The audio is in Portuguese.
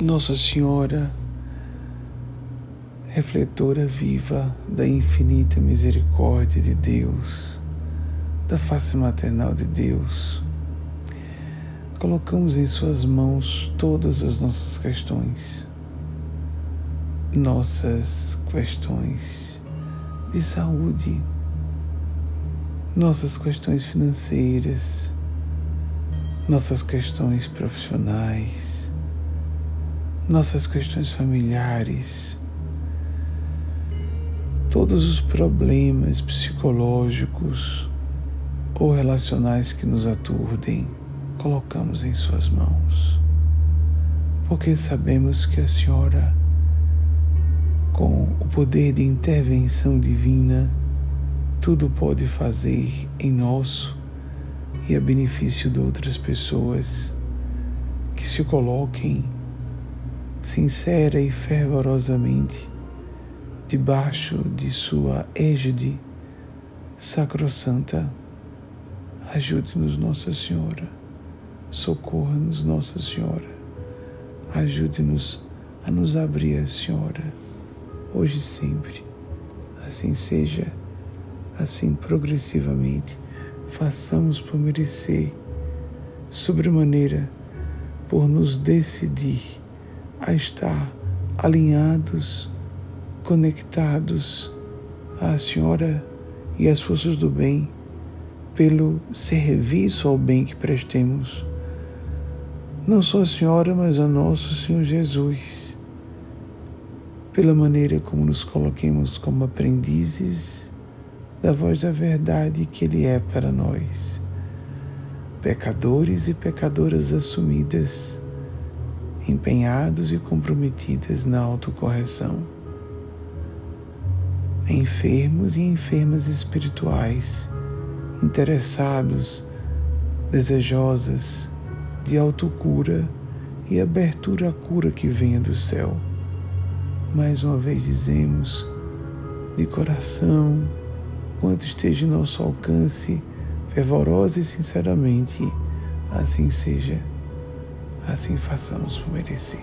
Nossa Senhora, refletora viva da infinita misericórdia de Deus, da face maternal de Deus, colocamos em Suas mãos todas as nossas questões, nossas questões de saúde, nossas questões financeiras, nossas questões profissionais, nossas questões familiares, todos os problemas psicológicos ou relacionais que nos aturdem, colocamos em Suas mãos. Porque sabemos que a Senhora, com o poder de intervenção divina, tudo pode fazer em nosso e a benefício de outras pessoas que se coloquem sincera e fervorosamente, debaixo de sua égide sacrossanta. Ajude-nos, Nossa Senhora. Socorra-nos, Nossa Senhora. Ajude-nos a nos abrir Senhora, hoje e sempre. Assim seja, assim progressivamente, façamos por merecer, sobremaneira, por nos decidir a estar alinhados, conectados à Senhora e às forças do bem, pelo serviço ao bem que prestemos, não só a Senhora, mas a nosso Senhor Jesus, pela maneira como nos coloquemos como aprendizes da voz da verdade que Ele é para nós, pecadores e pecadoras assumidas empenhados e comprometidas na autocorreção. Enfermos e enfermas espirituais, interessados, desejosas de autocura e abertura à cura que venha do céu. Mais uma vez dizemos, de coração, quanto esteja em nosso alcance, fervorosa e sinceramente, assim seja assim façamos por merecer.